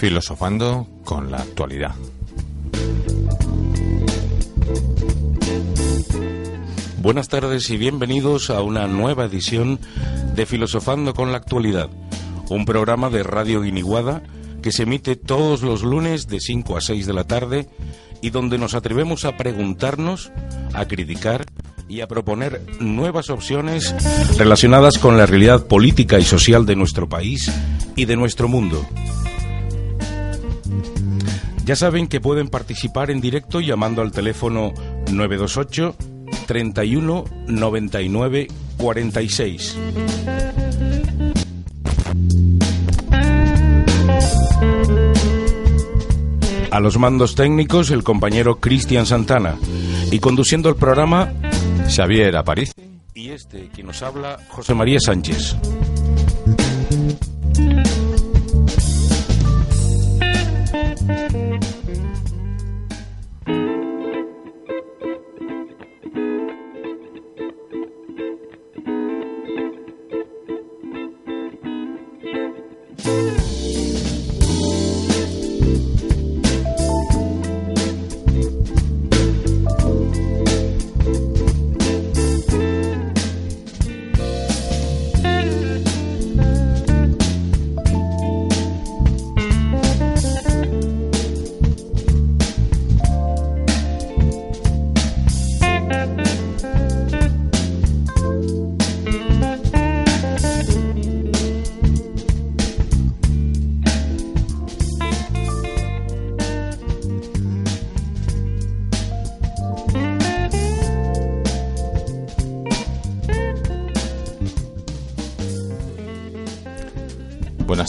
Filosofando con la actualidad. Buenas tardes y bienvenidos a una nueva edición de Filosofando con la actualidad, un programa de Radio Guiniguada que se emite todos los lunes de 5 a 6 de la tarde y donde nos atrevemos a preguntarnos, a criticar y a proponer nuevas opciones relacionadas con la realidad política y social de nuestro país y de nuestro mundo. Ya saben que pueden participar en directo llamando al teléfono 928 31 99 46. A los mandos técnicos el compañero Cristian Santana y conduciendo el programa Xavier Aparici y este quien nos habla José María Sánchez.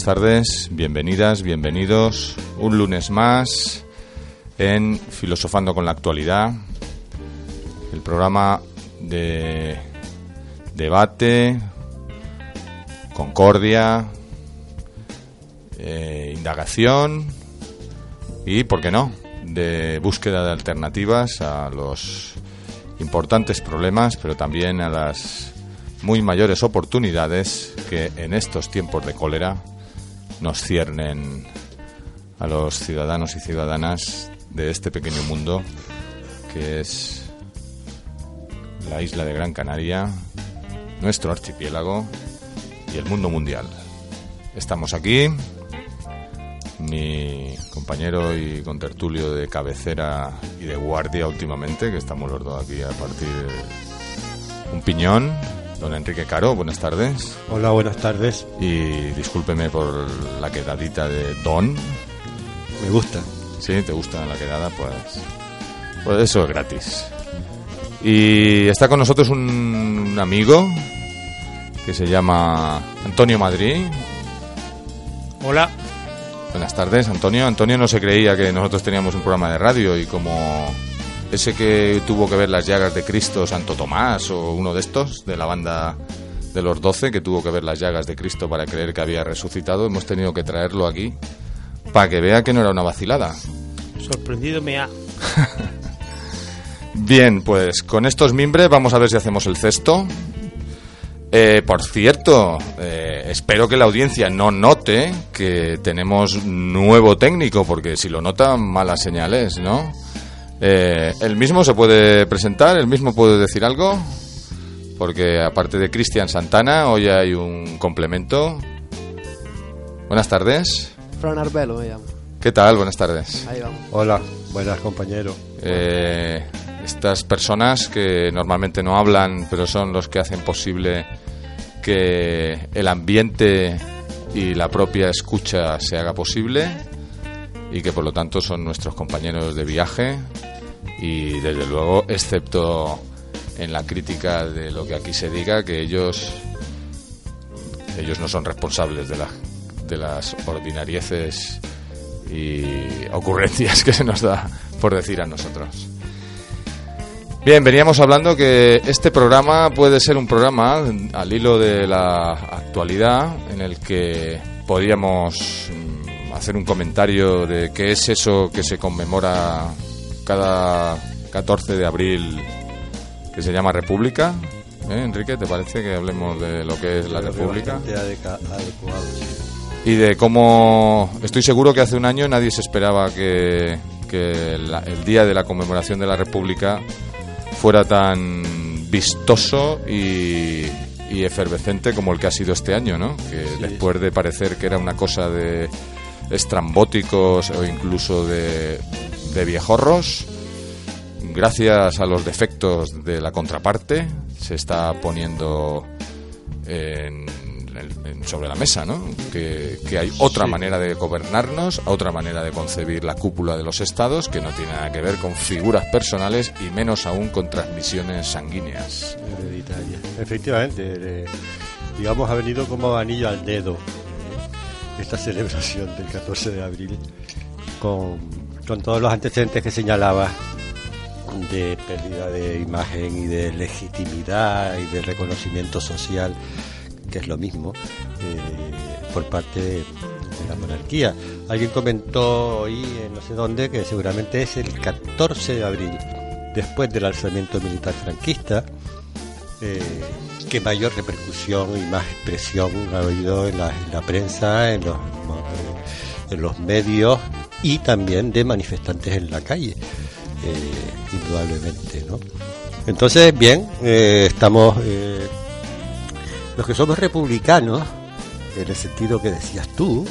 Buenas tardes, bienvenidas, bienvenidos. Un lunes más en Filosofando con la Actualidad, el programa de debate, concordia, eh, indagación y, ¿por qué no?, de búsqueda de alternativas a los importantes problemas, pero también a las muy mayores oportunidades que en estos tiempos de cólera nos ciernen a los ciudadanos y ciudadanas de este pequeño mundo que es la isla de Gran Canaria, nuestro archipiélago y el mundo mundial. Estamos aquí, mi compañero y contertulio de cabecera y de guardia últimamente, que estamos los dos aquí a partir un piñón, Don Enrique Caro, buenas tardes. Hola, buenas tardes. Y discúlpeme por la quedadita de Don. Me gusta. Sí, te gusta la quedada, pues, pues eso es gratis. Y está con nosotros un, un amigo que se llama Antonio Madrid. Hola. Buenas tardes, Antonio. Antonio no se creía que nosotros teníamos un programa de radio y como ese que tuvo que ver las llagas de Cristo, Santo Tomás o uno de estos, de la banda de los doce, que tuvo que ver las llagas de Cristo para creer que había resucitado, hemos tenido que traerlo aquí para que vea que no era una vacilada. Sorprendido me ha. Bien, pues con estos mimbres vamos a ver si hacemos el cesto. Eh, por cierto, eh, espero que la audiencia no note que tenemos nuevo técnico, porque si lo nota, malas señales, ¿no? Eh, el mismo se puede presentar, el mismo puede decir algo, porque aparte de Cristian Santana, hoy hay un complemento. Buenas tardes. Fran Arbelo me llamo. ¿Qué tal? Buenas tardes. Ahí vamos. Hola, buenas compañero. Eh, estas personas que normalmente no hablan, pero son los que hacen posible que el ambiente y la propia escucha se haga posible. y que por lo tanto son nuestros compañeros de viaje y desde luego, excepto en la crítica de lo que aquí se diga, que ellos ellos no son responsables de, la, de las ordinarieces y ocurrencias que se nos da por decir a nosotros. Bien, veníamos hablando que este programa puede ser un programa al hilo de la actualidad en el que podríamos mm, hacer un comentario de qué es eso que se conmemora cada 14 de abril que se llama República. ¿Eh, Enrique, ¿te parece que hablemos de lo que es la República? Y de cómo estoy seguro que hace un año nadie se esperaba que, que el día de la conmemoración de la República fuera tan vistoso y, efervescente como el que ha sido este año, ¿no? Que después de parecer que era una cosa de estrambóticos o incluso de, de viejorros, gracias a los defectos de la contraparte, se está poniendo en sobre la mesa, ¿no? Que, hay otra manera de gobernarnos, otra manera de concebir la cúpula de los estados que no tiene nada que ver con figuras personales y menos aún con transmisiones sanguíneas. Efectivamente, digamos, ha venido como anillo al dedo esta celebración del 14 de abril con, con todos los antecedentes que señalaba de pérdida de imagen y de legitimidad y de reconocimiento social que es lo mismo, eh, por parte de la monarquía. Alguien comentó hoy, en no sé dónde, que seguramente es el 14 de abril, después del alzamiento militar franquista, eh, que mayor repercusión y más expresión ha habido en la, prensa, en los, los medios y también de manifestantes en la calle, eh, indudablemente, ¿no? Entonces, bien, estamos los que somos republicanos, en el sentido que decías tú,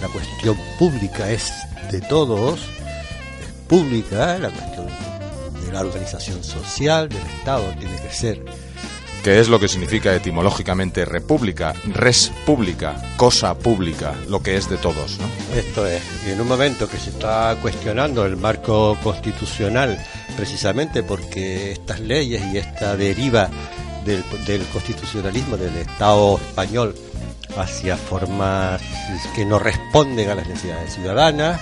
la cuestión pública es de todos, es pública, la cuestión de la organización social, del Estado, tiene que ser. ¿Qué es lo que significa etimológicamente república? Res pública, cosa pública, lo que es de todos. ¿no? Esto es, en un momento que se está cuestionando el marco constitucional, precisamente porque estas leyes y esta deriva del, constitucionalismo del Estado español hacia formas que no responden a las necesidades ciudadanas.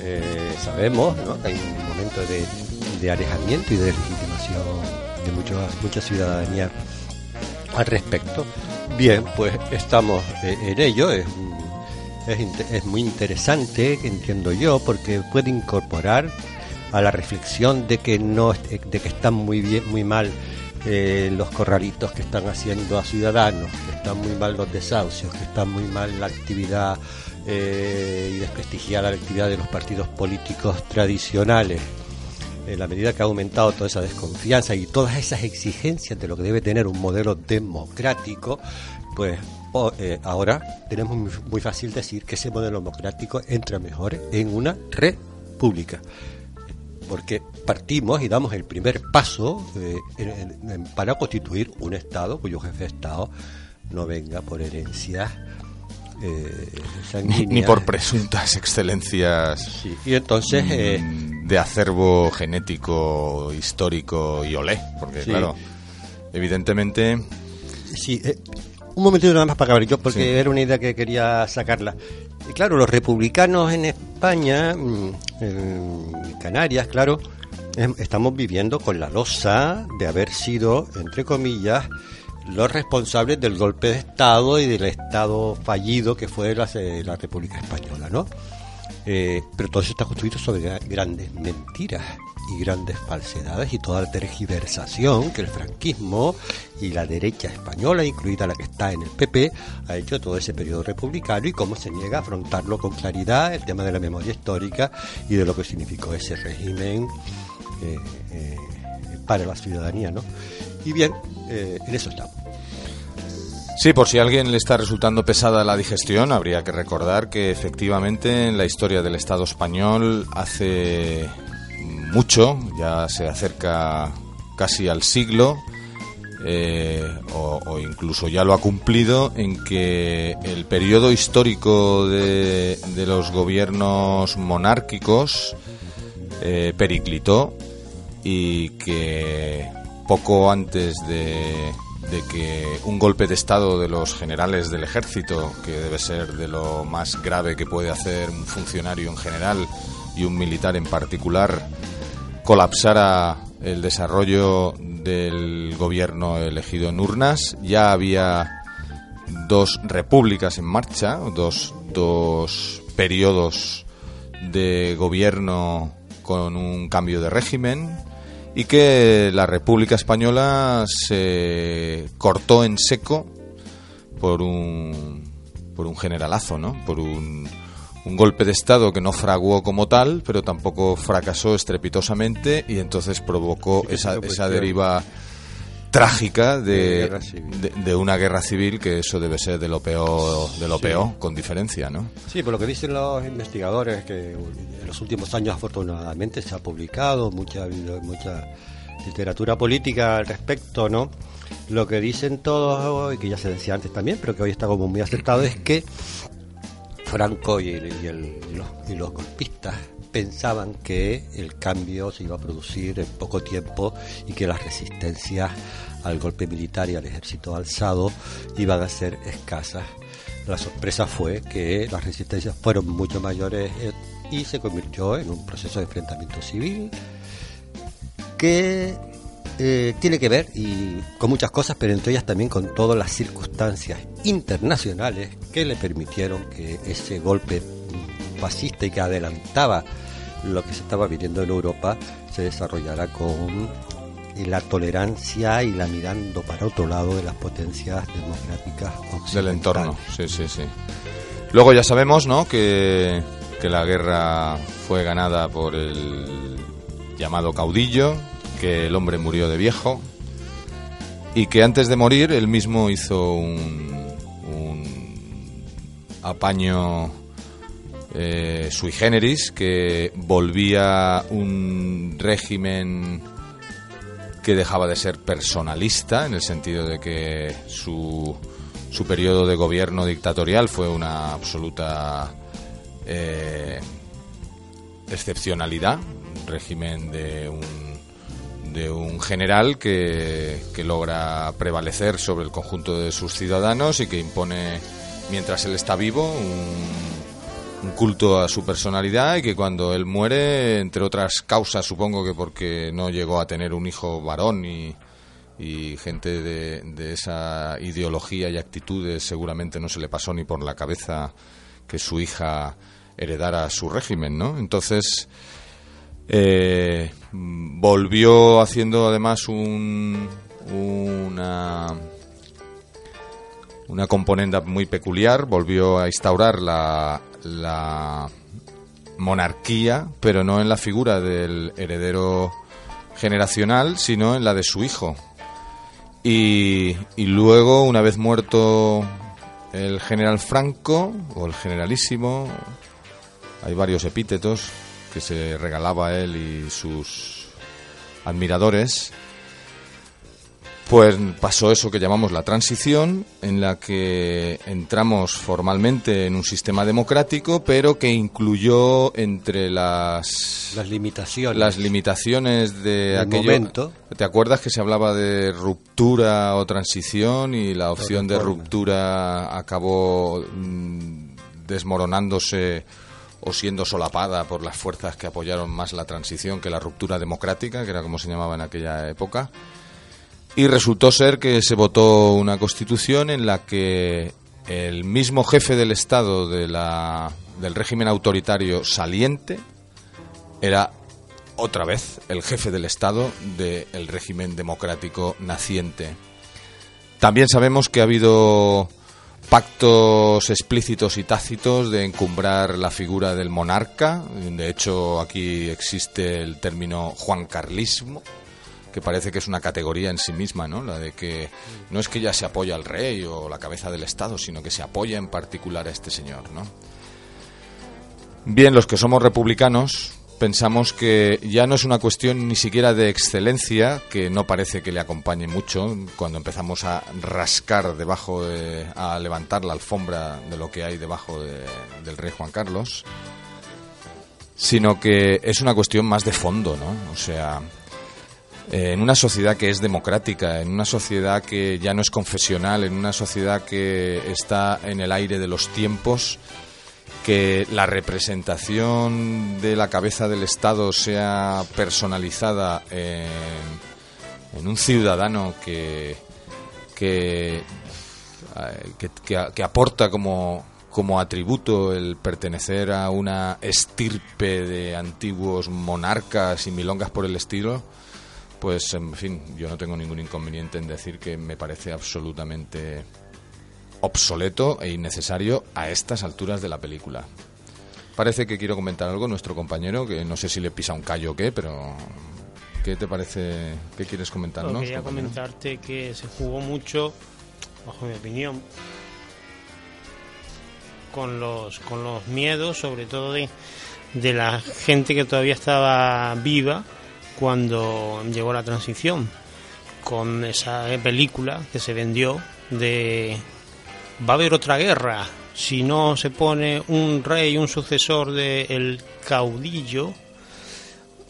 Eh, sabemos que hay un momento de, alejamiento y de legitimación de mucho, mucha ciudadanía al respecto. Bien, pues estamos eh, en ello. Es, es, es, muy interesante, entiendo yo, porque puede incorporar a la reflexión de que no de que están muy bien, muy mal eh, los corralitos que están haciendo a ciudadanos, que están muy mal los desahucios, que están muy mal la actividad eh, y desprestigiar la actividad de los partidos políticos tradicionales. En la medida que ha aumentado toda esa desconfianza y todas esas exigencias de lo que debe tener un modelo democrático, pues eh, ahora tenemos muy fácil decir que ese modelo democrático entra mejor en una república. Porque partimos y damos el primer paso para constituir un Estado cuyo jefe de Estado no venga por herencia eh, ni, por presuntas excelencias y entonces mm, eh, de acervo genético histórico y olé porque claro evidentemente sí un momentito nada más para acabar yo porque era una idea que quería sacarla. Y claro, los republicanos en España, mm, en Canarias, claro, em, estamos viviendo con la losa de haber sido, entre comillas, los responsables del golpe de Estado y del Estado fallido que fue la, la República Española, ¿no? Eh, pero todo eso está construido sobre grandes mentiras y grandes falsedades y toda la tergiversación que el franquismo y la derecha española, incluida la que está en el PP, ha hecho todo ese periodo republicano y cómo se niega a afrontarlo con claridad el tema de la memoria histórica y de lo que significó ese régimen eh, eh, para la ciudadanía, ¿no? Y bien, eh, en eso estamos. Sí, por si a alguien le está resultando pesada la digestión, habría que recordar que efectivamente en la historia del Estado español hace mucho, ya se acerca casi al siglo, eh, o, incluso ya lo ha cumplido, en que el periodo histórico de, los gobiernos monárquicos eh, periclitó y que poco antes de, que un golpe de Estado de los generales del ejército, que debe ser de lo más grave que puede hacer un funcionario en general y un militar en particular, colapsara el desarrollo del gobierno elegido en urnas. Ya había dos repúblicas en marcha, dos, dos periodos de gobierno con un cambio de régimen y que la República Española se cortó en seco por un, por un generalazo, ¿no? Por un, un golpe de Estado que no fraguó como tal, pero tampoco fracasó estrepitosamente y entonces provocó esa, esa deriva trágica de, de, una guerra civil. que eso debe ser de lo peor de lo peor con diferencia no sí por lo que dicen los investigadores que en los últimos años afortunadamente se ha publicado mucha mucha literatura política al respecto no lo que dicen todos y que ya se decía antes también pero que hoy está como muy aceptado es que Franco y, y los golpistas pensaban que el cambio se iba a producir en poco tiempo y que las resistencias al golpe militar y al ejército alzado iban a ser escasas. La sorpresa fue que las resistencias fueron mucho mayores eh, y se convirtió en un proceso de enfrentamiento civil que eh, tiene que ver y con muchas cosas, pero entre ellas también con todas las circunstancias internacionales que le permitieron que ese golpe fascista y que adelantaba lo que se estaba viviendo en Europa se desarrollara con la tolerancia y la mirando para otro lado de las potencias democráticas del entorno. Sí, sí, sí. Luego ya sabemos, ¿no? Que, que la guerra fue ganada por el llamado caudillo, que el hombre murió de viejo y que antes de morir él mismo hizo un, un apaño eh, sui generis, que volvía un régimen que dejaba de ser personalista, en el sentido de que su, su periodo de gobierno dictatorial fue una absoluta eh, excepcionalidad, un régimen de un, de un general que, que logra prevalecer sobre el conjunto de sus ciudadanos y que impone, mientras él está vivo, un un culto a su personalidad y que cuando él muere, entre otras causas, supongo que porque no llegó a tener un hijo varón y, gente de, esa ideología y actitudes seguramente no se le pasó ni por la cabeza que su hija heredara su régimen, ¿no? Entonces eh, volvió haciendo además un, una una componente muy peculiar, volvió a instaurar la, la monarquía, pero no en la figura del heredero generacional, sino en la de su hijo. Y, luego, una vez muerto el general Franco, o el generalísimo, hay varios epítetos que se regalaba él y sus admiradores, pues pasó eso que llamamos la transición, en la que entramos formalmente en un sistema democrático, pero que incluyó entre las las limitaciones, las limitaciones de aquel momento. ¿Te acuerdas que se hablaba de ruptura o transición y la opción de ruptura acabó mm, desmoronándose o siendo solapada por las fuerzas que apoyaron más la transición que la ruptura democrática, que era como se llamaba en aquella época? Y resultó ser que se votó una constitución en la que el mismo jefe del Estado de la, del régimen autoritario saliente era otra vez el jefe del Estado del régimen democrático naciente. También sabemos que ha habido pactos explícitos y tácitos de encumbrar la figura del monarca. De hecho, aquí existe el término juancarlismo, que parece que es una categoría en sí misma, ¿no? La de que no es que ya se apoya al rey o la cabeza del Estado, sino que se apoya en particular a este señor, ¿no? Bien, los que somos republicanos, pensamos que ya no es una cuestión ni siquiera de excelencia, que no parece que le acompañe mucho cuando empezamos a rascar debajo, de, a levantar la alfombra de lo que hay debajo del rey Juan Carlos, sino que es una cuestión más de fondo, ¿no? O sea, eh, en una sociedad que es democrática, en una sociedad que ya no es confesional, en una sociedad que está en el aire de los tiempos, que la representación de la cabeza del Estado sea personalizada en, un ciudadano que, que, que, aporta como, como atributo el pertenecer a una estirpe de antiguos monarcas y milongas por el estilo, pues en fin, yo no tengo ningún inconveniente en decir que me parece absolutamente obsoleto e innecesario a estas alturas de la película. Parece que quiero comentar algo nuestro compañero, que no sé si le pisa un callo o qué, pero ¿qué te parece? ¿Qué quieres comentarnos? quería comentarte que se jugó mucho, bajo mi opinión, con los, con los miedos, sobre todo de, de la gente que todavía estaba viva cuando llegó la transición, con esa película que se vendió de va a haber otra guerra. Si no se pone un rey, un sucesor del caudillo,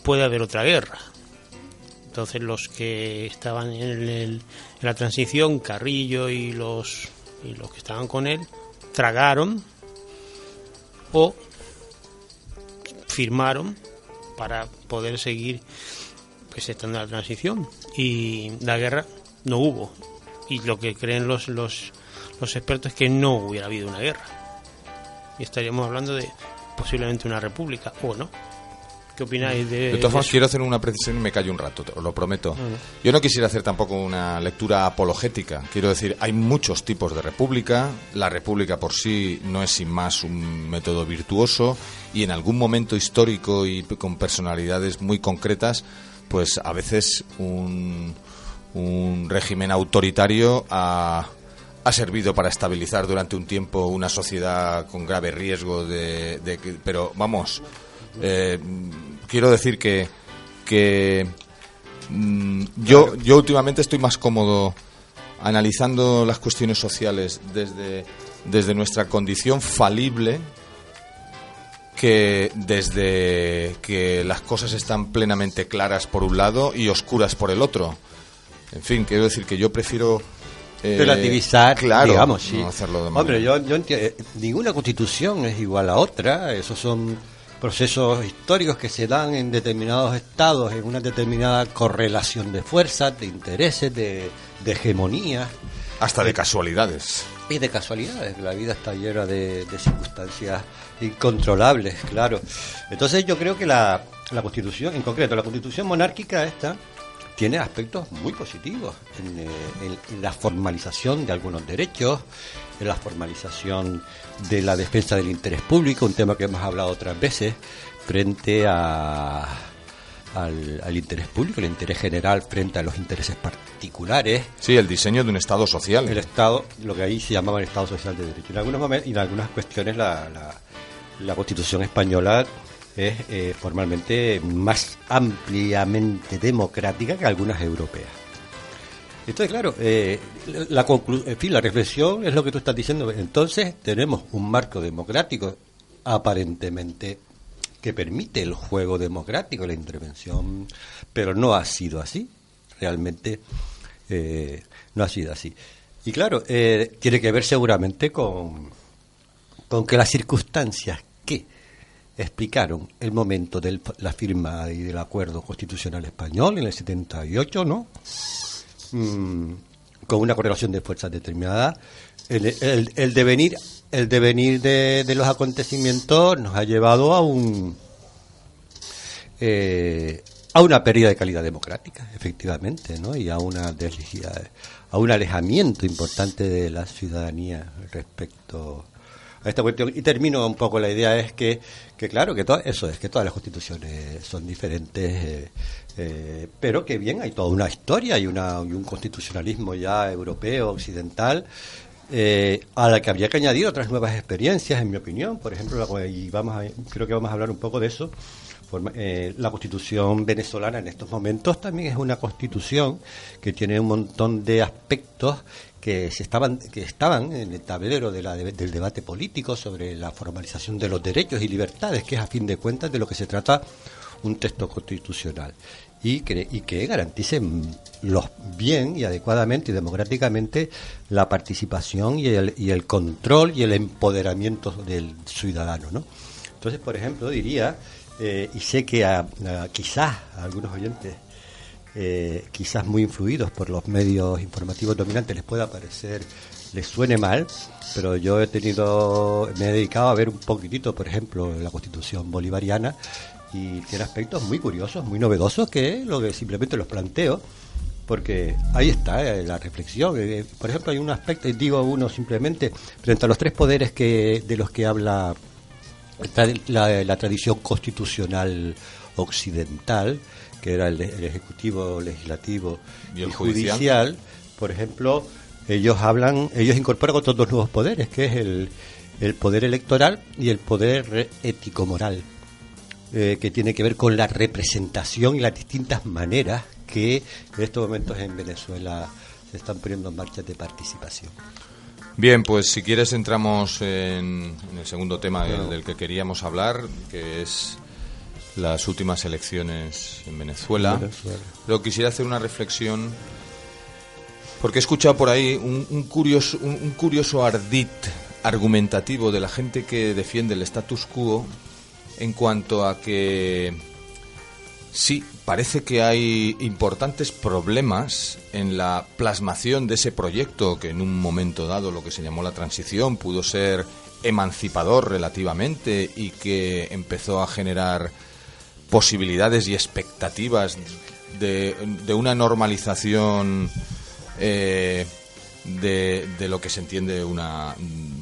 puede haber otra guerra. Entonces los que estaban en, la transición, Carrillo y los, y los que estaban con él, tragaron o firmaron para poder seguir pues, estando en la transición. Y la guerra no hubo. Y lo que creen los, los los expertos que no hubiera habido una guerra. Y estaríamos hablando de posiblemente una república, o no. ¿Qué opináis de.? De todas formas, quiero hacer una precisión y me callo un rato, os lo prometo. Yo no quisiera hacer tampoco una lectura apologética. Quiero decir, hay muchos tipos de república. La república por sí no es sin más un método virtuoso. Y en algún momento histórico y con personalidades muy concretas, pues a veces un, un régimen autoritario ha ha servido para estabilizar durante un tiempo una sociedad con grave riesgo de, pero vamos eh, quiero decir que que mm, yo yo últimamente estoy más cómodo analizando las cuestiones sociales desde desde nuestra condición falible que desde que las cosas están plenamente claras por un lado y oscuras por el otro. En fin, quiero decir que yo prefiero eh, relativizar, claro, digamos, sí. Hombre, yo, yo entiendo, eh, ninguna constitución es igual a otra, esos son procesos históricos que se dan en determinados estados, en una determinada correlación de fuerzas, de intereses, de, hegemonía. Hasta de casualidades. Y de casualidades, la vida está llena de, circunstancias incontrolables, claro. Entonces yo creo que la, la constitución, en concreto, la constitución monárquica esta, tiene aspectos muy positivos eh, en, la formalización de algunos derechos, la formalización de la defensa del interés público, un tema que hemos hablado otras veces, frente a, al, interés público, el interés general frente a los intereses particulares. Sí, el diseño de un Estado social. El Estado, lo que ahí se llamaba el Estado social de derecho. En algunos momentos, y en algunas cuestiones la, la, la Constitución española es eh, formalmente más ampliamente democrática que algunas europeas. Entonces, claro, eh, la, en fin, la reflexión es lo que tú estás diciendo. Entonces, tenemos un marco democrático aparentemente que permite el juego democrático, la intervención, pero no ha sido así. Realmente eh, no ha sido así. Y claro, tiene que ver seguramente con, con que las circunstancias que explicaron el momento de la firma y del acuerdo constitucional español en el 78, ¿no? Mm, con una correlación de fuerzas determinada. El, devenir, el devenir de, los acontecimientos nos ha llevado a un eh, a una pérdida de calidad democrática, efectivamente, ¿no? Y a una a un alejamiento importante de la ciudadanía respecto esta cuestión. Y termino un poco, la idea es que, que claro, que todo, eso es, que todas las constituciones son diferentes, eh, eh, pero que bien, hay toda una historia y, una, y un constitucionalismo ya europeo, occidental, eh, a la que habría que añadir otras nuevas experiencias, en mi opinión. Por ejemplo, y vamos a, creo que vamos a hablar un poco de eso. eh, la constitución venezolana en estos momentos también es una constitución que tiene un montón de aspectos que se estaban que estaban en el tablero del debate político sobre la formalización de los derechos y libertades, que es a fin de cuentas de lo que se trata un texto constitucional y que, y que garantice los bien y adecuadamente y democráticamente la participación y el, y el control y el empoderamiento del ciudadano, ¿no? Entonces, por ejemplo, diría eh, y sé que a, quizás a algunos oyentes, eh, quizás muy influidos por los medios informativos dominantes, les pueda parecer, les suene mal, pero yo he tenido, me he dedicado a ver un poquitito, por ejemplo, la Constitución bolivariana y tiene aspectos muy curiosos, muy novedosos que lo que simplemente los planteo porque ahí está eh, la reflexión. por ejemplo, hay un aspecto, digo uno simplemente, frente a los tres poderes que de los que habla la, tradición constitucional occidental, que era el, ejecutivo, legislativo y, el judicial, por ejemplo, ellos hablan, ellos incorporan otros dos nuevos poderes, que es el, el poder electoral y el poder ético-moral, eh, que tiene que ver con la representación y las distintas maneras que en estos momentos en Venezuela se están poniendo en marcha de participación. Bien, pues si quieres entramos en, el segundo tema del, que queríamos hablar, que es las últimas elecciones en Venezuela. Pero quisiera hacer una reflexión, porque he escuchado por ahí un, curioso, un curioso ardid argumentativo de la gente que defiende el status quo en cuanto a que Sí, parece que hay importantes problemas en la plasmación de ese proyecto que en un momento dado, lo que se llamó la transición, pudo ser emancipador relativamente y que empezó a generar posibilidades y expectativas de, una normalización eh, de, de, lo que se entiende una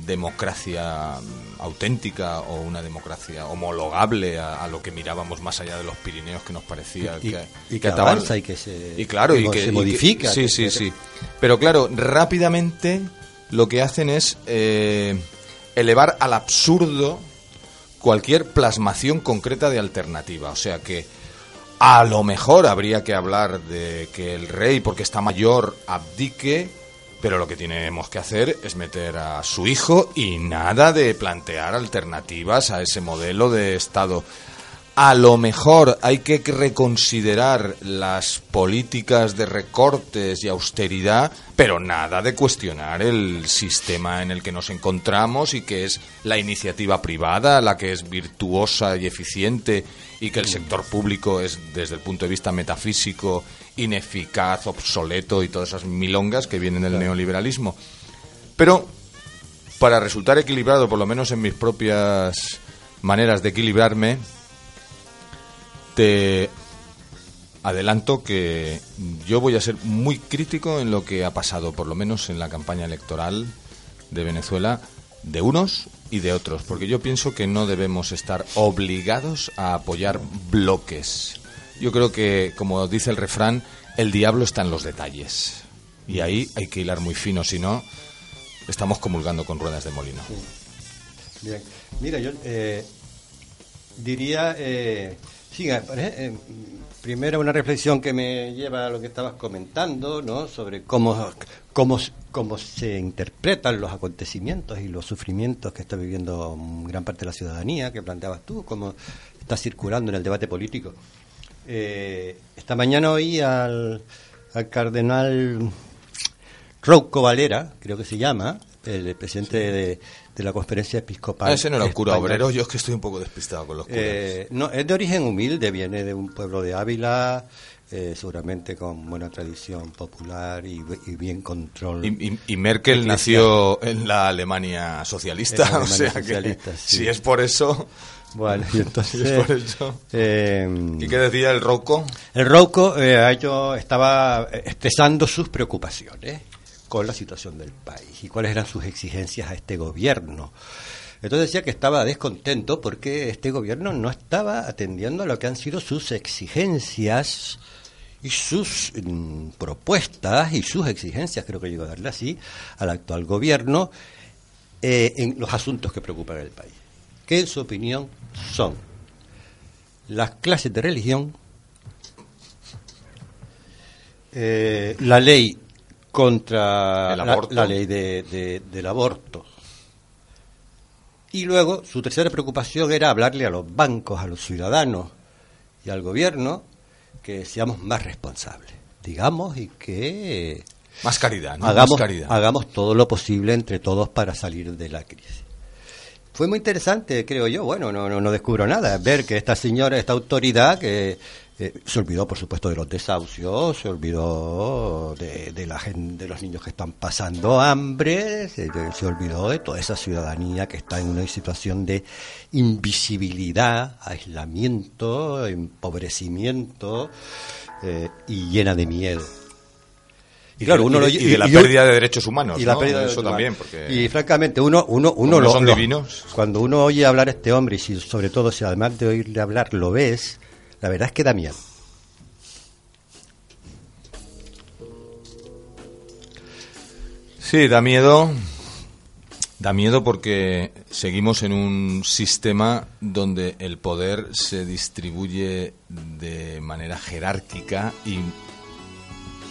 democracia auténtica o una democracia homologable a, lo que mirábamos más allá de los Pirineos que nos parecía y, que, que, avanza y que se, y claro, y que, se modifica. sí, sí, sí. Pero claro, rápidamente lo que hacen es eh, elevar al absurdo cualquier plasmación concreta de alternativa. O sea que a lo mejor habría que hablar de que el rey, porque está mayor, abdique pero lo que tenemos que hacer es meter a su hijo y nada de plantear alternativas a ese modelo de Estado. A lo mejor hay que reconsiderar las políticas de recortes y austeridad, pero nada de cuestionar el sistema en el que nos encontramos y que es la iniciativa privada la que es virtuosa y eficiente y que el sector público es, desde el punto de vista metafísico, ineficaz, obsoleto y todas esas milongas que vienen del neoliberalismo. Pero, para resultar equilibrado, por lo menos en mis propias maneras de equilibrarme, te adelanto que yo voy a ser muy crítico en lo que ha pasado, por lo menos en la campaña electoral de Venezuela, de unos y de otros, porque yo pienso que no debemos estar obligados a apoyar bloques. Yo creo que, como dice el refrán, el diablo está en los detalles. Y ahí hay que hilar muy fino, si no, estamos comulgando con ruedas de molino. Bien. Mira, yo eh, diría, eh, sí, eh, primero una reflexión que me lleva a lo que estabas comentando, ¿no? Sobre cómo, cómo, cómo se interpretan los acontecimientos y los sufrimientos que está viviendo gran parte de la ciudadanía, que planteabas tú, cómo está circulando en el debate político. Eh, esta mañana oí al, cardenal Rouco Valera, creo que se llama, el presidente de, la conferencia episcopal. Ah, ese no era un cura obrero, yo es que estoy un poco despistado con los curas. Eh, no, es de origen humilde, viene de un pueblo de Ávila, eh, seguramente con buena tradición popular y, bien control. Y, Merkel nació en la Alemania socialista, o sea que si es por eso. Bueno, y entonces... Eh, ¿Y qué decía el Rouco? El Rouco eh, estaba expresando sus preocupaciones con la situación del país y cuáles eran sus exigencias a este gobierno. Entonces decía que estaba descontento porque este gobierno no estaba atendiendo a lo que han sido sus exigencias y sus mm, propuestas y sus exigencias, creo que llegó a darle así, al actual gobierno eh, en los asuntos que preocupan al país que en su opinión son las clases de religión, eh, la ley contra. La, ley de- de- del aborto. Y luego su tercera preocupación era hablarle a los bancos, a los ciudadanos y al gobierno que seamos más responsables, digamos, y que Más caridad, ¿no? hagamos, Más caridad. hagamos todo lo posible entre todos para salir de la crisis. Fue muy interesante, creo yo, bueno, no, no, descubro nada, ver que esta señora, esta autoridad, que eh, se olvidó, por supuesto, de los desahucios, se olvidó de, de la de los niños que están pasando hambre, se, se olvidó de toda esa ciudadanía que está en una situación de invisibilidad, aislamiento, empobrecimiento eh, y llena de miedo. Y, claro, uno lo- y, de la pérdida de derechos humanos. y la ¿no? pérdida de Eso también, porque. Y francamente, uno, uno, uno lo- son lo- divinos. Cuando uno oye hablar a este hombre, y si, sobre todo si además de oírle hablar lo ves, la verdad es que da miedo. Sí, da miedo. Da miedo porque seguimos en un sistema donde el poder se distribuye de manera jerárquica y,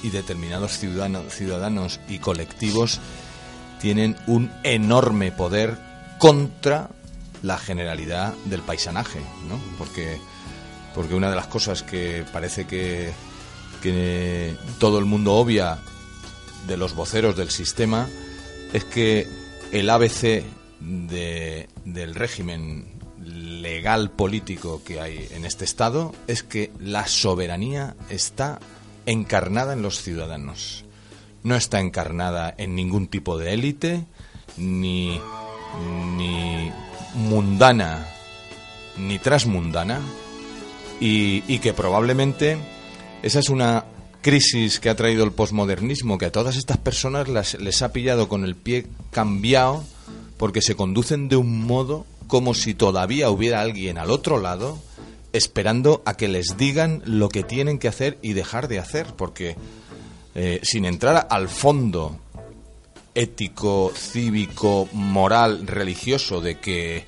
y determinados ciudadanos, ciudadanos y colectivos tienen un enorme poder contra la generalidad del paisanaje, ¿no? Porque, porque una de las cosas que parece que, que todo el mundo obvia de los voceros del sistema es que el ABC de- del régimen legal político que hay en este Estado es que la soberanía está encarnada en los ciudadanos. No está encarnada en ningún tipo de élite, ni, ni mundana, ni transmundana, y, y que probablemente esa es una crisis que ha traído el posmodernismo, que a todas estas personas las- les ha pillado con el pie cambiado porque se conducen de un modo como si todavía hubiera alguien al otro lado esperando a que les digan lo que tienen que hacer y dejar de hacer, porque eh, sin entrar al fondo ético, cívico, moral, religioso de que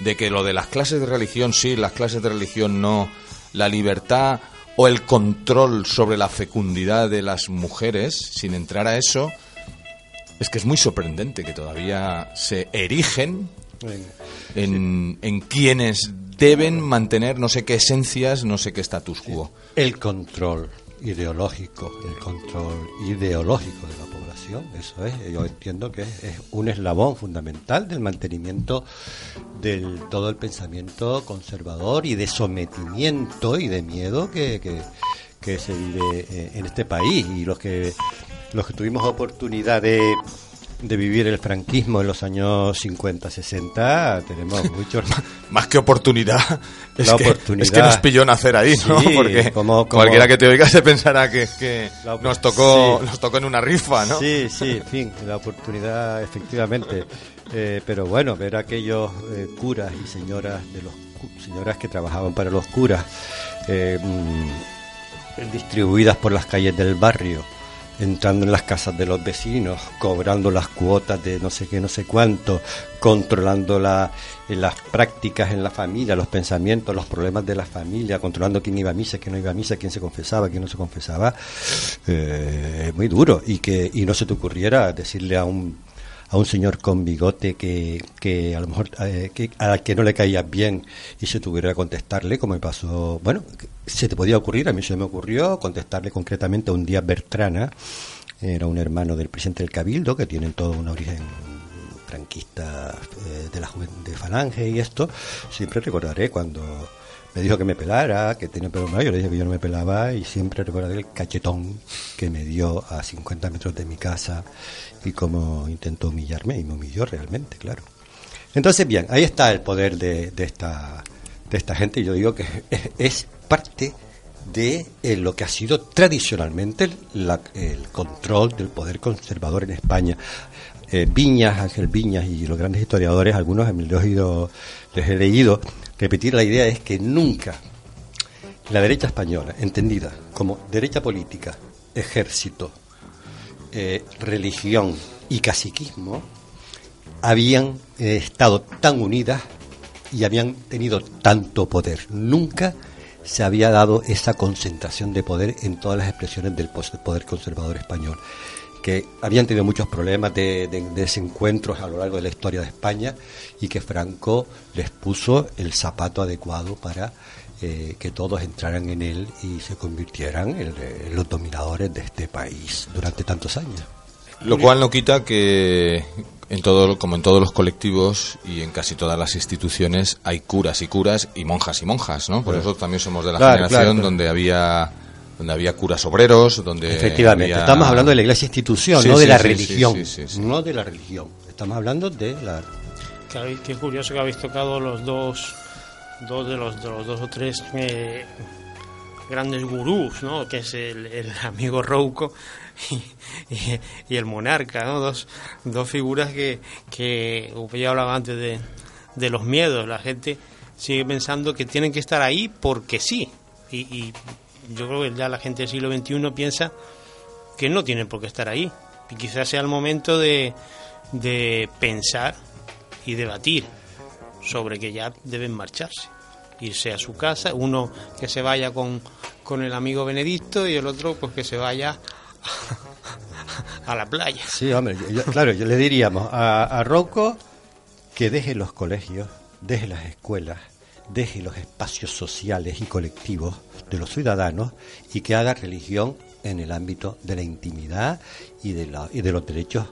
de que lo de las clases de religión sí, las clases de religión no, la libertad o el control sobre la fecundidad de las mujeres, sin entrar a eso, es que es muy sorprendente que todavía se erigen en, en quienes deben mantener no sé qué esencias, no sé qué status quo. El control ideológico, el control ideológico de la población, eso es, yo entiendo que es, es un eslabón fundamental del mantenimiento del todo el pensamiento conservador y de sometimiento y de miedo que, que, que se vive eh, en este país y los que los que tuvimos oportunidad de de vivir el franquismo en los años 50, 60, tenemos muchos Más que oportunidad, es, La que, oportunidad. es que nos pilló nacer ahí, ¿no? Porque como- como- cualquiera que te oiga se pensará que, que nos tocó sí. nos tocó en una rifa, ¿no? Sí, sí, en fin, la oportunidad, efectivamente. Eh, pero bueno, ver a aquellos eh, curas y señoras de los señoras que trabajaban para los curas eh, mm, distribuidas por las calles del barrio, entrando en las casas de los vecinos, cobrando las cuotas de no sé qué, no sé cuánto, controlando la, eh, las prácticas en la familia, los pensamientos, los problemas de la familia, controlando quién iba a misa, quién no iba a misa, quién se confesaba, quién no se confesaba, eh, muy duro. Y que y no se te ocurriera decirle a un a un señor con bigote que, que a lo mejor eh, que, al que no le caía bien y se tuviera que contestarle, como me pasó, bueno, se te podía ocurrir, a mí se me ocurrió contestarle concretamente a un día Bertrana, era un hermano del presidente del Cabildo, que tienen todo un origen franquista eh, de la de Falange y esto, siempre recordaré cuando me dijo que me pelara, que tenía pelo malo, yo le dije que yo no me pelaba y siempre recordaré el cachetón que me dio a 50 metros de mi casa y cómo intentó humillarme y me humilló realmente, claro. Entonces, bien, ahí está el poder de, de esta, de esta gente yo digo que es, parte de eh, lo que ha sido tradicionalmente el control del poder conservador en España. Eh, Viñas, Ángel Viñas y los grandes historiadores, algunos los he les he leído, repetir la idea es que nunca la derecha española, entendida como derecha política, ejército, eh, religión y caciquismo, habían estado tan unidas y habían tenido tanto poder. Nunca se había dado esa concentración de poder en todas las expresiones del poder conservador español, que habían tenido muchos problemas de, desencuentros a lo largo de la historia de España y que Franco les puso el zapato adecuado para eh, que todos entraran en él y se convirtieran en los dominadores de este país durante tantos años. Lo cual no quita que en todo, como en todos los colectivos y en casi todas las instituciones hay curas y curas y monjas y monjas, ¿no? Por eso también somos de la generación donde había donde había curas obreros, donde efectivamente estamos hablando de la iglesia institución, no de la religión, no de la religión. Estamos hablando de la. Qué, curioso que habéis tocado los dos, dos de los, de los dos o tres eh, grandes gurús, ¿no? Que es el, el amigo Rouco y, el monarca, ¿no? Dos, dos figuras que, que, ya hablaba antes de, de los miedos, la gente sigue pensando que tienen que estar ahí porque sí. Y, yo creo que ya la gente del siglo XXI piensa que no tienen por qué estar ahí. Y quizás sea el momento de, de pensar y debatir sobre que ya deben marcharse, irse a su casa, uno que se vaya con, con el amigo Benedicto y el otro pues que se vaya a la playa. Sí, hombre, claro, yo le diríamos a, a Rocco que deje los colegios, deje las escuelas, deje los espacios sociales y colectivos de los ciudadanos y que haga religión en el ámbito de la intimidad y de, la, y de los derechos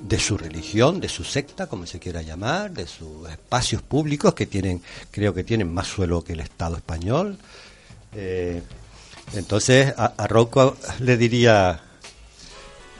de su religión, de su secta, como se quiera llamar, de sus espacios públicos que tienen, creo que tienen más suelo que el Estado español. Eh, entonces a, a Rocco le diría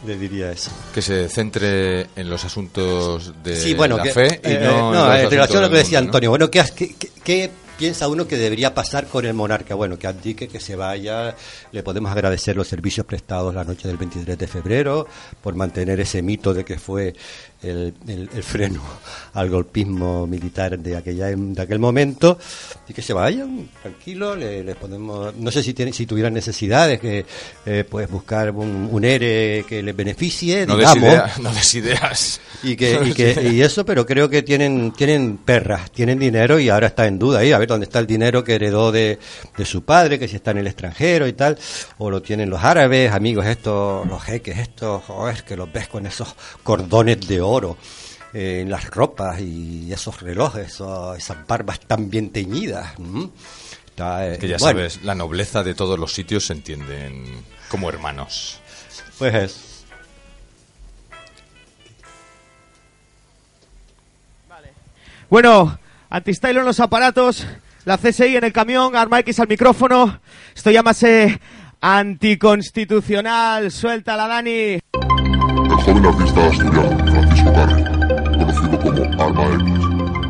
le diría eso. Que se centre en los asuntos de la fe y eh, no, no en, relación a lo que decía Antonio. Bueno, ¿qué, qué, qué piensa uno que debería pasar con el monarca? Bueno, que abdique, que se vaya. Le podemos agradecer los servicios prestados la noche del 23 de febrero por mantener ese mito de que fue el, el, freno al golpismo militar de aquella de aquel momento y que se vayan tranquilo le, podemos no sé si tienen si tuvieran necesidades que eh, pues buscar un, un, ERE que les beneficie no digamos no des ideas. y que, y que y eso pero creo que tienen tienen perras tienen dinero y ahora está en duda ahí a ver dónde está el dinero que heredó de, de su padre que si está en el extranjero y tal o lo tienen los árabes amigos estos los jeques estos es que los ves con esos cordones de oro oro eh, en las ropas y esos relojes, esas barbas tan bien teñidas. Eh, que ya sabes, la nobleza de todos los sitios se entienden como hermanos. Pues es. Bueno, antistyle en los aparatos, la CSI en el camión, Arma X al micrófono. Esto llámase anticonstitucional. Suelta la Dani joven artista asturiano Francisco Carri, conocido como Arma X,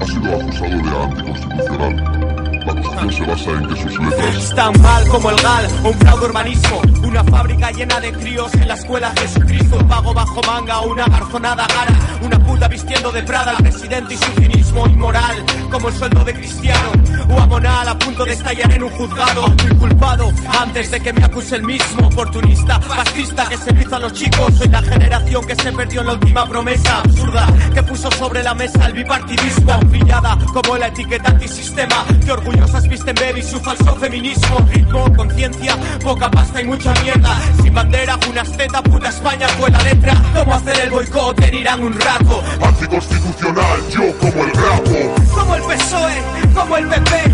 ha sido acusado de anticonstitucional la acusación se basa en que sus letras... Tan mal como el GAL, un fraude urbanismo, una fábrica llena de críos en la escuela Jesucristo, un pago bajo manga, una garzonada gara, una puta vistiendo de Prada, el presidente y su cinismo inmoral, como el sueldo de Cristiano, o amonal a punto de estallar en un juzgado, inculpado antes de que me acuse el mismo, oportunista, fascista que se a los chicos, soy la generación que se perdió en la última promesa absurda, que puso sobre la mesa el bipartidismo, como la etiqueta antisistema, que orgullosas visten baby su falso feminismo, ritmo, conciencia, poca pasta y mucha mierda. Sin bandera, una esteta, puta España fue la letra. Cómo hacer el boicot en Irán un rato. Anticonstitucional, yo como el rapo. Como el PSOE, como el PP,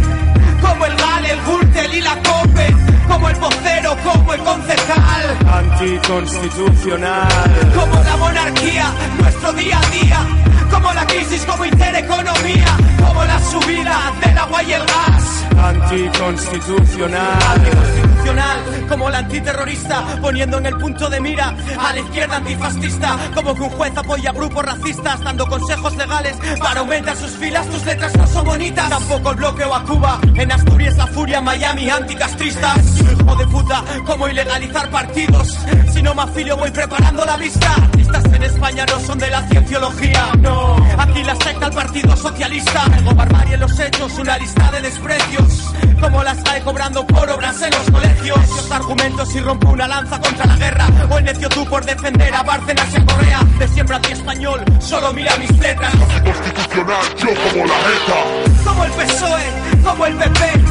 como el GAL, el Gürtel y la COPE. Como el vocero, como el concejal. Anticonstitucional. Como la monarquía, nuestro día a día como la crisis, como intereconomía, como la subida del agua y el gas. Anticonstitucional. Anticonstitucional, como la antiterrorista, poniendo en el punto de mira a la izquierda antifascista, como que un juez apoya grupos racistas, dando consejos legales para aumentar sus filas. Tus letras no son bonitas, tampoco el bloqueo a Cuba. En Asturias la furia, Miami anticastristas. Hijo de puta, como ilegalizar partidos. Si no me afilio, voy preparando la vista. Listas en España no son de la cienciología, no. Aquí la secta al Partido Socialista. Algo barbarie en los hechos, una lista de desprecios. Como las hay cobrando por obras en los colegios Necios argumentos y rompo una lanza contra la guerra O el necio tú por defender a Bárcenas y a Correa De siempre a ti español, solo mira mis letras Constitucional, yo como la ETA. Como el PSOE, como el PP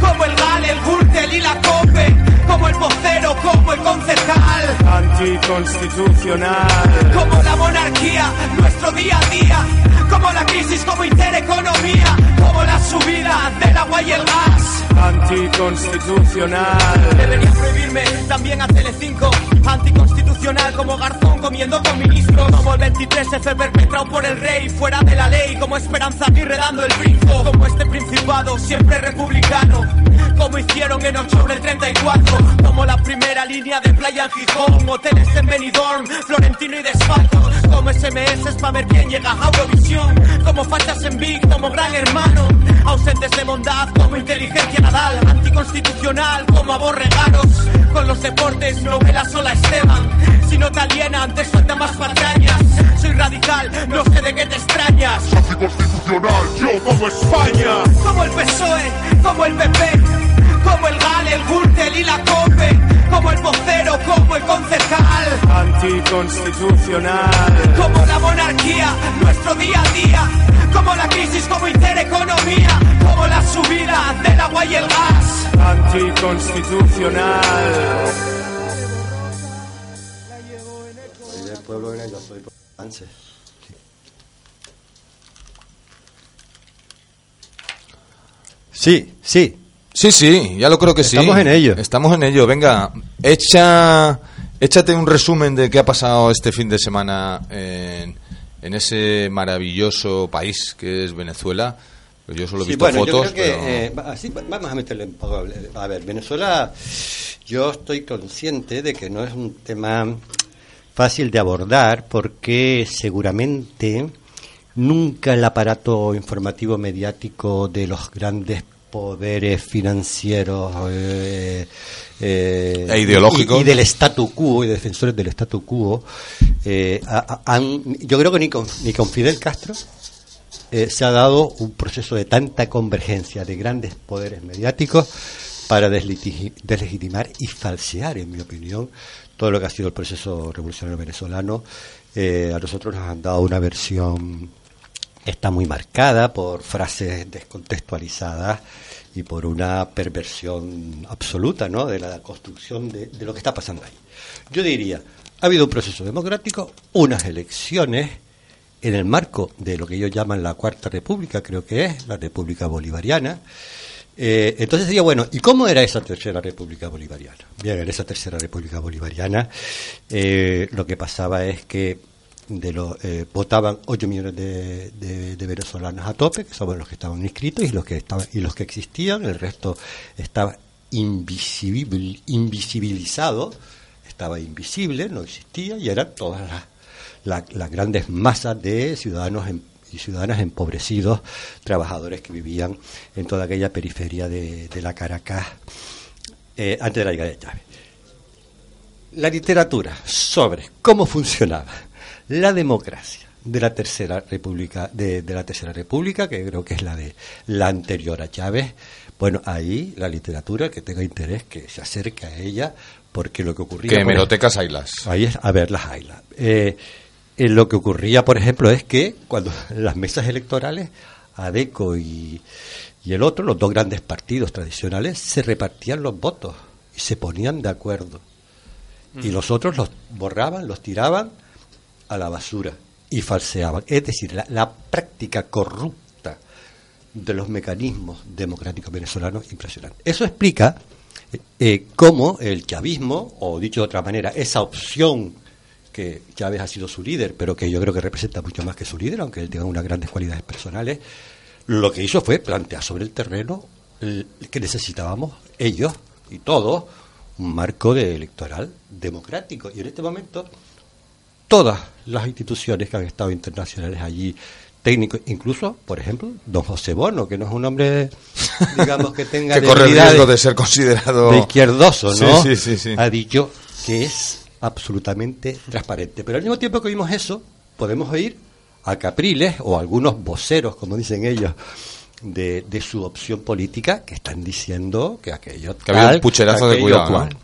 Como el GAL, el GURTEL y la COPE Como el vocero, como el concejal Anticonstitucional. Como la monarquía, nuestro día a día. Como la crisis, como intereconomía. Como la subida del agua y el gas. Anticonstitucional. Debería prohibirme también a Telecinco. Anticonstitucional como Garzón comiendo con ministros. Como el 23F perpetrado por el rey fuera de la ley. Como Esperanza Aguirre dando el brinco. Como este principado siempre republicano. Como hicieron en octubre del 34. Como la primera línea de playa en Gijón. Hoteles en Benidorm, Florentino y Desfalco. Como SMS para ver quién llega a Eurovisión. Como fachas en Big, como gran hermano. Ausentes de bondad, como inteligencia nadal. Anticonstitucional, como aborregaros. Con los deportes, novela sola Esteban. Si no te alienan, te suelta más patrañas. Soy radical, no sé de qué te extrañas. Anticonstitucional, yo como España. Como el PSOE, como el PP, como el GAL, el GURTEL y la COPE, como el vocero, como el concejal, Anticonstitucional. como la monarquía, nuestro día a día, como la crisis, como intereconomía, como la subida del agua y el gas. Anticonstitucional. Soy del pueblo era yo soy Sánchez. Sí, sí. Sí, sí, ya lo creo que sí. Estamos en ello. Estamos en ello. Venga, echa, échate un resumen de qué ha pasado este fin de semana en, en ese maravilloso país que es Venezuela. Yo solo he Sí, visto bueno, yo fotos, creo que pero- eh, va- vamos a meterle un poco. A ver, Venezuela, yo estoy consciente de que no es un tema fácil de abordar porque seguramente nunca el aparato informativo mediático de los grandes poderes financieros eh, eh, E ideológicos. y, y del statu quo y defensores del statu quo eh, ha- ha- han- yo creo que ni con, ni con Fidel Castro eh, se ha dado un proceso de tanta convergencia de grandes poderes mediáticos para deslegitimar y falsear, en mi opinión, todo lo que ha sido el proceso revolucionario venezolano. Eh, a nosotros nos han dado una versión, está muy marcada por frases descontextualizadas y por una perversión absoluta ¿no? de la construcción de, lo que está pasando ahí. Yo diría, ha habido un proceso democrático, unas elecciones en el marco de lo que ellos llaman la Cuarta República, creo que es, la República Bolivariana. Eh, entonces sería bueno, ¿y cómo era esa Tercera República Bolivariana? Bien, en esa Tercera República Bolivariana eh, lo que pasaba es que de lo, eh, votaban 8 millones de, venezolanos a tope, que son los que estaban inscritos y los que estaban y los que existían, el resto estaba invisibil- invisibilizado, estaba invisible, no existía y eran todas las, la- las grandes masas de ciudadanos y ciudadanas empobrecidos, trabajadores que vivían en toda aquella periferia de, de la Caracas eh, antes de la llegada de Chávez. La literatura sobre cómo funcionaba la democracia de la tercera república de, de la tercera república que creo que es la de la anterior a Chávez bueno ahí la literatura el que tenga interés que se acerque a ella porque lo que ocurría Que hemerotecas haylas. Ahí es, a ver, las haylas. Eh, eh, lo que ocurría, por ejemplo, es que cuando las mesas electorales, ADECO y, y el otro, los dos grandes partidos tradicionales, se repartían los votos y se ponían de acuerdo. Y los otros los borraban, los tiraban a la basura y falseaban. Es decir, la, práctica corrupta de los mecanismos democráticos venezolanos impresionante. Eso explica eh, eh, cómo el chavismo, o dicho de otra manera, esa opción que Chávez ha sido su líder, pero que yo creo que representa mucho más que su líder, aunque él tenga unas grandes cualidades personales, lo que hizo fue plantear sobre el terreno que necesitábamos ellos y todos un marco de electoral democrático. Y en este momento todas las instituciones que han estado internacionales allí, técnicos, incluso, por ejemplo, don José Bono, que no es un hombre, digamos, que tenga Que corre el riesgo de ser considerado... de izquierdoso, ¿no? sí, sí, sí. Ha dicho que es absolutamente transparente. Pero al mismo tiempo que oímos eso, podemos oír a Capriles o a algunos voceros, como dicen ellos, de, de su opción política que están diciendo que aquello Que había un pucherazo de cuidado, ¿no?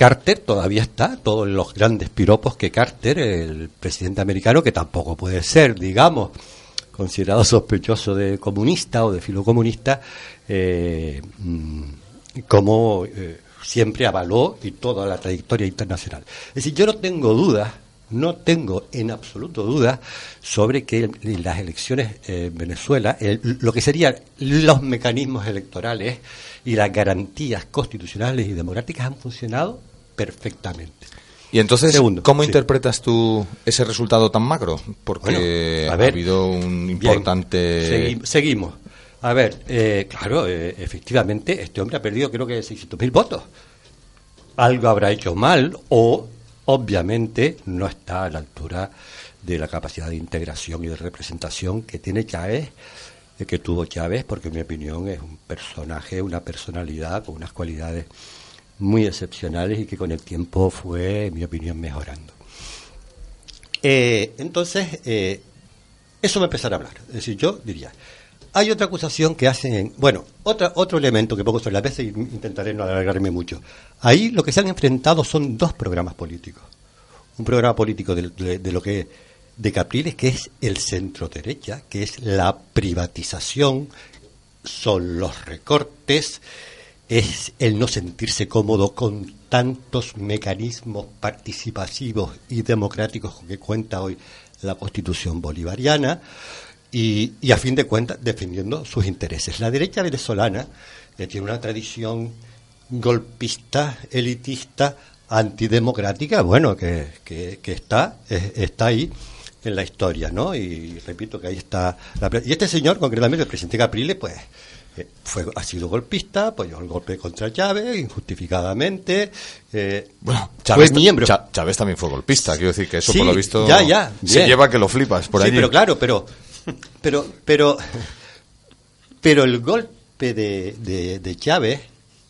Carter todavía está, todos los grandes piropos que Carter, el presidente americano, que tampoco puede ser, digamos, considerado sospechoso de comunista o de filocomunista, eh, mm, como eh, siempre avaló y toda la trayectoria internacional. Es decir, yo no tengo dudas, no tengo en absoluto dudas sobre que las elecciones en Venezuela, el- lo que serían los mecanismos electorales y las garantías constitucionales y democráticas han funcionado perfectamente. Y entonces, Segundo, ¿cómo sí. interpretas tú ese resultado tan macro? Porque Bueno, a ha habido un Bien, importante... segui- seguimos. A ver, eh, claro, eh, efectivamente, este hombre ha perdido creo que 600.000 votos. Algo habrá hecho mal o, obviamente, no está a la altura de la capacidad de integración y de representación que tiene Chávez, eh, que tuvo Chávez, porque en mi opinión es un personaje, una personalidad con unas cualidades muy excepcionales y que con el tiempo fue, en mi opinión, mejorando. Eh, entonces, eh, eso me empezará a hablar. Es decir, yo diría, hay otra acusación que hacen, en- bueno, otra, otro elemento que pongo sobre la mesa y intentaré no alargarme mucho. Ahí lo que se han enfrentado son dos programas políticos. Un programa político de, de- de lo que de Capriles, que es el centro derecha, que es la privatización, son los recortes, es el no sentirse cómodo con tantos mecanismos participativos y democráticos que cuenta hoy la Constitución bolivariana y, y a fin de cuentas defendiendo sus intereses. La derecha venezolana eh, tiene una tradición golpista, elitista, antidemocrática, bueno, que, que, que está, está ahí en la historia, ¿no? Y repito que ahí está. La, y este señor, concretamente, el presidente Capriles, pues eh, fue, ha sido golpista, apoyó el golpe contra Chávez, injustificadamente. Eh, Bueno, Chávez, miembro. Chávez también fue golpista, quiero decir que eso Sí, por lo visto ya, ya, se bien. lleva que lo flipas por sí, allí. pero claro, pero, pero, pero, pero el golpe de, de, de Chávez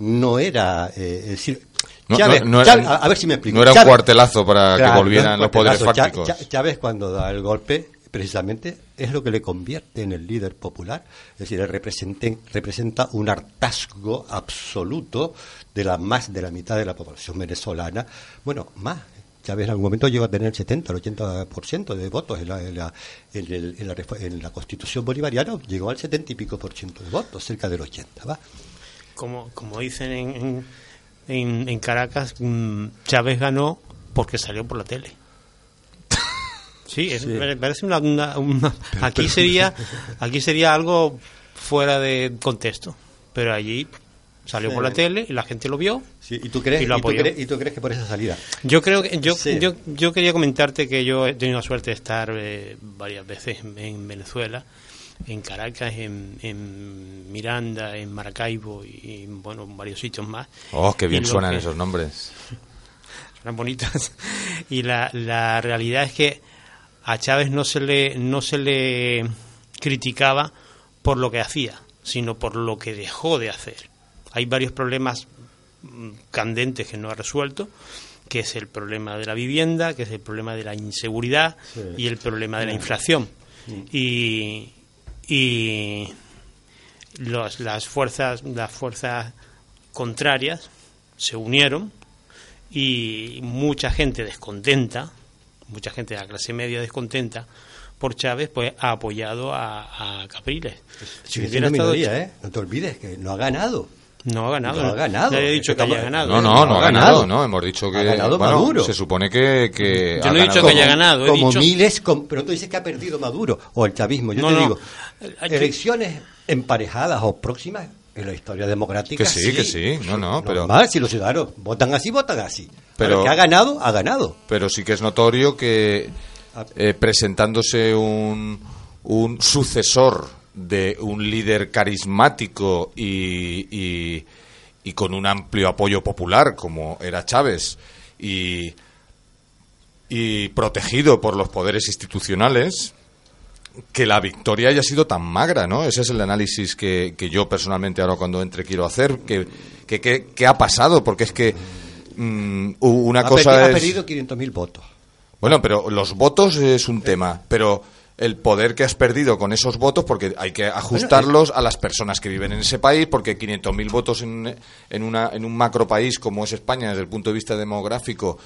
no era, eh, es decir, No- Chávez, no- no Chávez- a, ver si me explico. no era un Chávez- cuartelazo para que volvieran los poderes fácticos. Chá- Chá- Chávez cuando da el golpe, precisamente, es lo que le convierte en el líder popular. Es decir, representa un hartazgo absoluto de la más de la mitad de la población venezolana. Bueno, más. Chávez en algún momento llegó a tener el 70, el 80% de votos en la, en la, en el- en la constitución bolivariana, llegó al 70 y pico por ciento de votos, cerca del 80, ¿va? Como, como dicen en, en, en- en Caracas, mm, Chávez ganó porque salió por la tele. Sí, es- me parece una, una- una- aquí sería aquí sería algo fuera de contexto, pero allí salió Sí. por la tele y la gente lo vio. Sí, ¿y, tú crees, Y lo y, tú apoyó. crees, y tú crees que por esa salida? Yo creo que yo, yo, yo quería comentarte que yo he tenido la suerte de estar eh, varias veces en, en Venezuela, en Caracas, en, en Miranda, en Maracaibo y, bueno, en varios sitios más. Oh, qué bien suenan que- esos nombres. Suenan bonitas. Y la, la realidad es que a Chávez no se le no se le criticaba por lo que hacía, sino por lo que dejó de hacer. Hay varios problemas mm, candentes que no ha resuelto, que es el problema de la vivienda, que es el problema de la inseguridad Sí. y el problema de la inflación. Y, y los- las fuerzas las fuerzas contrarias se unieron y mucha gente descontenta, mucha gente de la clase media descontenta por Chávez, pues ha apoyado a, a Capriles. Si hubiera estado minoría, ¿eh? No te olvides que no ha ganado. No ha ganado. No ha ganado. Nadie ha dicho que haya ganado. No, no, no ha ganado, ganado. ¿no? Hemos dicho que... Ha ganado bueno, Maduro. Se supone que... que Yo no he dicho que haya ganado, he como dicho- miles, pero tú dices que ha perdido Maduro o el chavismo. Yo No, te no. digo, elecciones emparejadas o próximas en la historia democrática. Que sí, que sí. No, no, pero- Normal, si los ciudadanos votan así, votan así. Pero- Pero que ha ganado, ha ganado. pero sí que es notorio que eh, presentándose un, un sucesor de un líder carismático y, y- y con un amplio apoyo popular como era Chávez y, y protegido por los poderes institucionales, que la victoria haya sido tan magra, ¿no? Ese es el análisis que, que yo personalmente ahora cuando entre quiero hacer. que que- que- ¿Qué ha pasado? Porque es que mm, una ha, cosa perdi- ha es... perdido 500.000 votos. Bueno, pero los votos es un tema, pero el poder que has perdido con esos votos, porque hay que ajustarlos a las personas que viven en ese país, porque 500.000 votos en, en, una, en un macro país como es España, desde el punto de vista demográfico,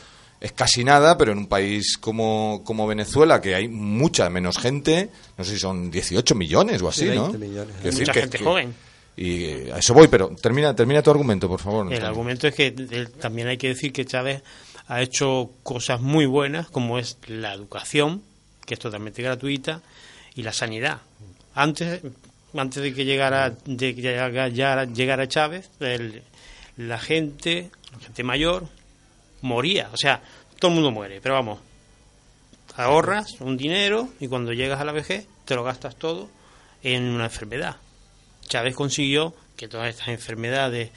es casi nada, pero en un país como, como Venezuela, que hay mucha menos gente, no sé si son 18 millones o así, Sí, ¿no? 20 millones. Quiero Mucha que- gente que- joven. Y a eso voy, pero termina, termina tu argumento, por favor. El argumento es que eh, también hay que decir que Chávez ha hecho cosas muy buenas, como es la educación, que es totalmente gratuita, y la sanidad. Antes, antes de que llegara, de que llegara, ya- llegara Chávez, el- la gente, la gente mayor, moría. O sea, todo el mundo muere, pero vamos, ahorras un dinero y cuando llegas a la vejez te lo gastas todo en una enfermedad. Chávez consiguió que todas estas enfermedades,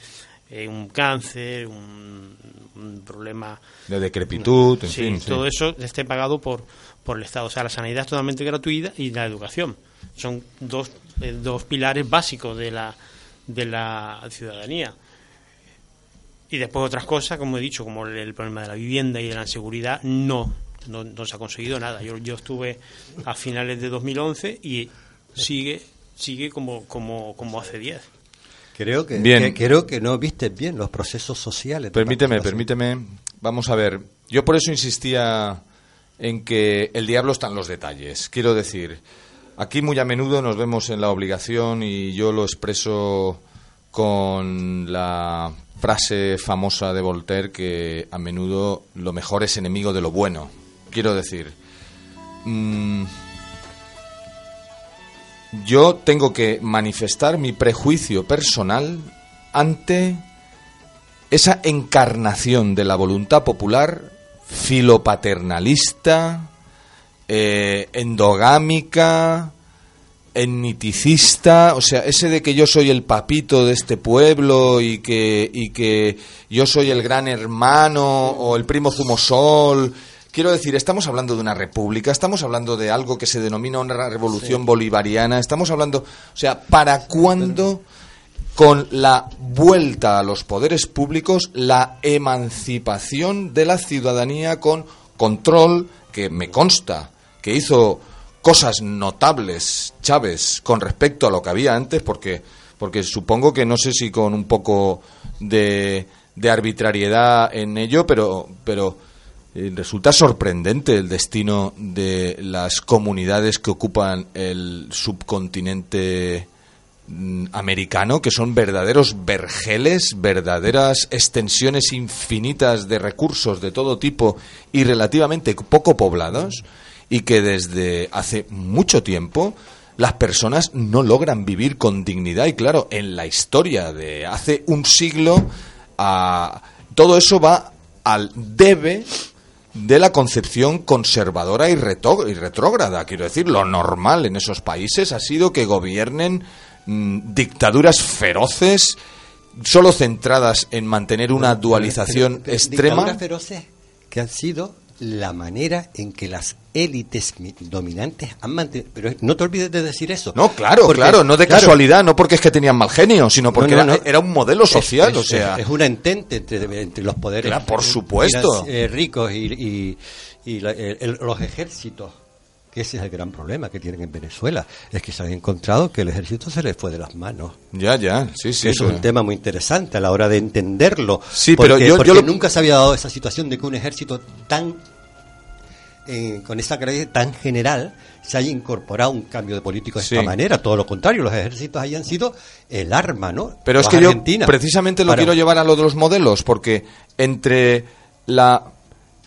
eh, un cáncer, un, un problema De decrepitud, en Sí, fin. sí. todo eso esté pagado por, por el Estado. O sea, la sanidad es totalmente gratuita y la educación. Son dos, eh, dos pilares básicos de la, de la ciudadanía. Y después otras cosas, como he dicho, como el, el problema de la vivienda y de la inseguridad, no, no, no se ha conseguido nada. Yo, yo estuve a finales de 2011 y sigue sigue como, como, como hace 10. Creo que, Bien. que- creo que no viste bien los procesos sociales. Permíteme, permíteme. Vamos a ver. Yo por eso insistía en que el diablo está en los detalles. Quiero decir, aquí muy a menudo nos vemos en la obligación y yo lo expreso con la frase famosa de Voltaire que a menudo lo mejor es enemigo de lo bueno. Quiero decir, mm, yo tengo que manifestar mi prejuicio personal ante esa encarnación de la voluntad popular filopaternalista, eh, endogámica, etnicista, o sea, ese de que yo soy el papito de este pueblo y que, y que yo soy el gran hermano o el primo zumosol. Quiero decir, estamos hablando de una república, estamos hablando de algo que se denomina una revolución bolivariana, estamos hablando, o sea, ¿para cuándo con la vuelta a los poderes públicos, la emancipación de la ciudadanía con control, que me consta que hizo cosas notables Chávez con respecto a lo que había antes, porque, porque supongo que no sé si con un poco de, de arbitrariedad en ello, pero, pero eh, resulta sorprendente el destino de las comunidades que ocupan el subcontinente mm, americano, que son verdaderos vergeles, verdaderas extensiones infinitas de recursos de todo tipo y relativamente poco poblados, y que desde hace mucho tiempo las personas no logran vivir con dignidad. Y claro, en la historia de hace un siglo, a- todo eso va al debe de la concepción conservadora y, y retrógrada. Quiero decir, lo normal en esos países ha sido que gobiernen mm, dictaduras feroces, solo centradas en mantener una dualización Pero- pero extrema. Dictaduras feroces que han sido la manera en que las élites mi- dominantes han mantenido. Pero no te olvides de decir eso. No, claro, Porque- claro, no de claro, casualidad, no porque es que tenían mal genio, sino porque No, no, era, no. era un modelo social, es, o sea... Es, es una entente entre, entre los poderes. Claro, por supuesto. finan- eh, ricos y, y- y la- el- los ejércitos. Ese es el gran problema que tienen en Venezuela. Es que se han encontrado que el ejército se les fue de las manos. Ya, ya, sí, sí. Eso es un tema muy interesante a la hora de entenderlo. Sí, porque, pero yo- yo porque lo- nunca se había dado esa situación de que un ejército tan eh, con esa característica tan general se haya incorporado un cambio de político de Sí. esta manera. Todo lo contrario, los ejércitos hayan sido el arma, ¿no? Pero es que yo argentinos. precisamente lo Para- quiero llevar a lo de los modelos, porque entre la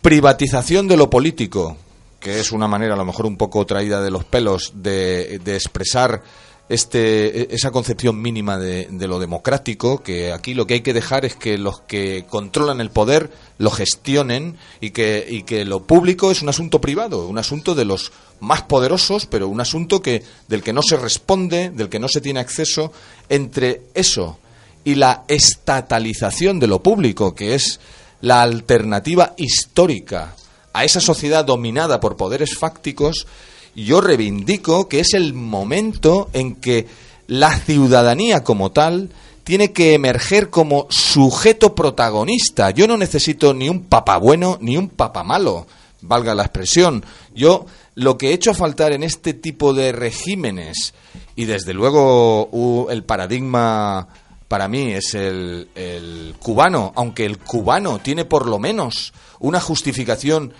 privatización de lo político, que es una manera a lo mejor un poco traída de los pelos de, de expresar este, esa concepción mínima de, de lo democrático, que aquí lo que hay que dejar es que los que controlan el poder lo gestionen y que, y que lo público es un asunto privado, un asunto de los más poderosos, pero un asunto que, del que no se responde, del que no se tiene acceso, entre eso y la estatalización de lo público, que es la alternativa histórica a esa sociedad dominada por poderes fácticos, yo reivindico que es el momento en que la ciudadanía como tal tiene que emerger como sujeto protagonista. Yo no necesito ni un papa bueno ni un papa malo. valga la expresión. Yo lo que he hecho faltar en este tipo de regímenes, y desde luego el paradigma para mí es el, el cubano, aunque el cubano tiene por lo menos una justificación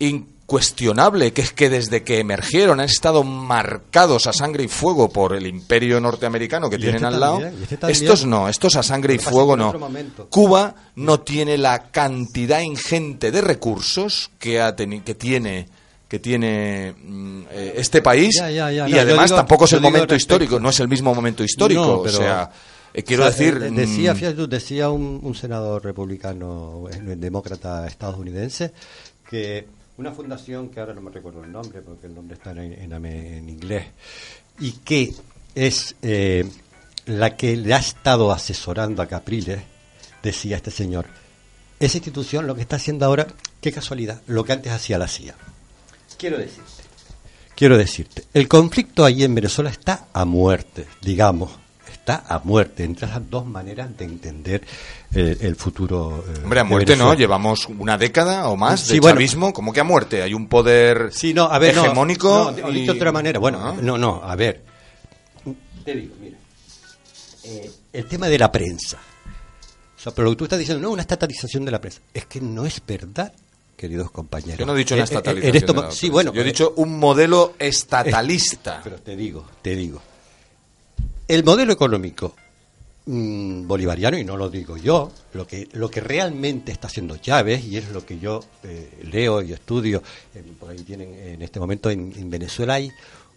incuestionable, que es que desde que emergieron han estado marcados a sangre y fuego por el imperio norteamericano que tienen este al lado. también, este. Estos no, estos a sangre y fuego no. Cuba no tiene la cantidad ingente de recursos que, ha que tiene que tiene mm, eh, este país Ya, ya, ya, y no, además digo- tampoco es el momento histórico, no es el mismo momento histórico, No, o pero- sea, eh, quiero O sea, decir, eh, decía, mm, fíjate decía un, un senador republicano, eh, demócrata estadounidense, que una fundación que ahora no me recuerdo el nombre, porque el nombre está en, en- en inglés, y que es eh, la que le ha estado asesorando a Capriles, decía este señor, esa institución lo que está haciendo ahora, qué casualidad, lo que antes hacía la CIA. Quiero decirte, quiero decirte, el conflicto allí en Venezuela está a muerte, digamos, está a muerte, entre esas dos maneras de entender eh, el futuro. eh, hombre, a muerte no, llevamos una década o más Sí, de bueno. chavismo, ¿cómo que a muerte? Hay un poder Sí, no, a ver, no, hegemónico no, o y- dicho de otra manera, bueno, Ah. no, no, a ver, te digo, mira, eh, el tema de la prensa. O sea, pero tú estás diciendo, no, una estatalización de la prensa. Es que no es verdad, queridos compañeros. Yo no he dicho una Eh, eh, estatalización. esto- sí, bueno, yo he dicho un modelo estatalista. Pero te digo, te digo. El modelo económico mm, bolivariano, y no lo digo yo, lo que, lo que realmente está haciendo Chávez, y es lo que yo eh, leo y estudio, eh, por ahí tienen en este momento en, en Venezuela hay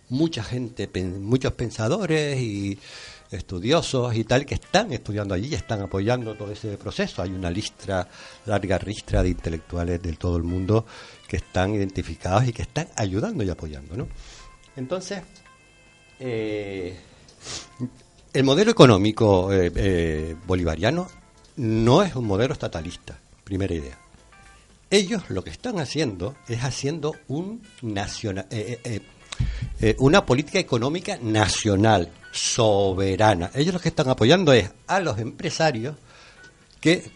mucha gente, muchos pensadores y estudiosos y tal que están estudiando allí y están apoyando todo ese proceso. Hay una listra, larga listra de intelectuales de todo el mundo que están identificados y que están ayudando y apoyando, ¿no? Entonces, eh, el modelo económico eh, eh, bolivariano no es un modelo estatalista, primera idea. Ellos lo que están haciendo es haciendo un nacional, eh, eh, eh, una política económica nacional, soberana. Ellos lo que están apoyando es a los empresarios que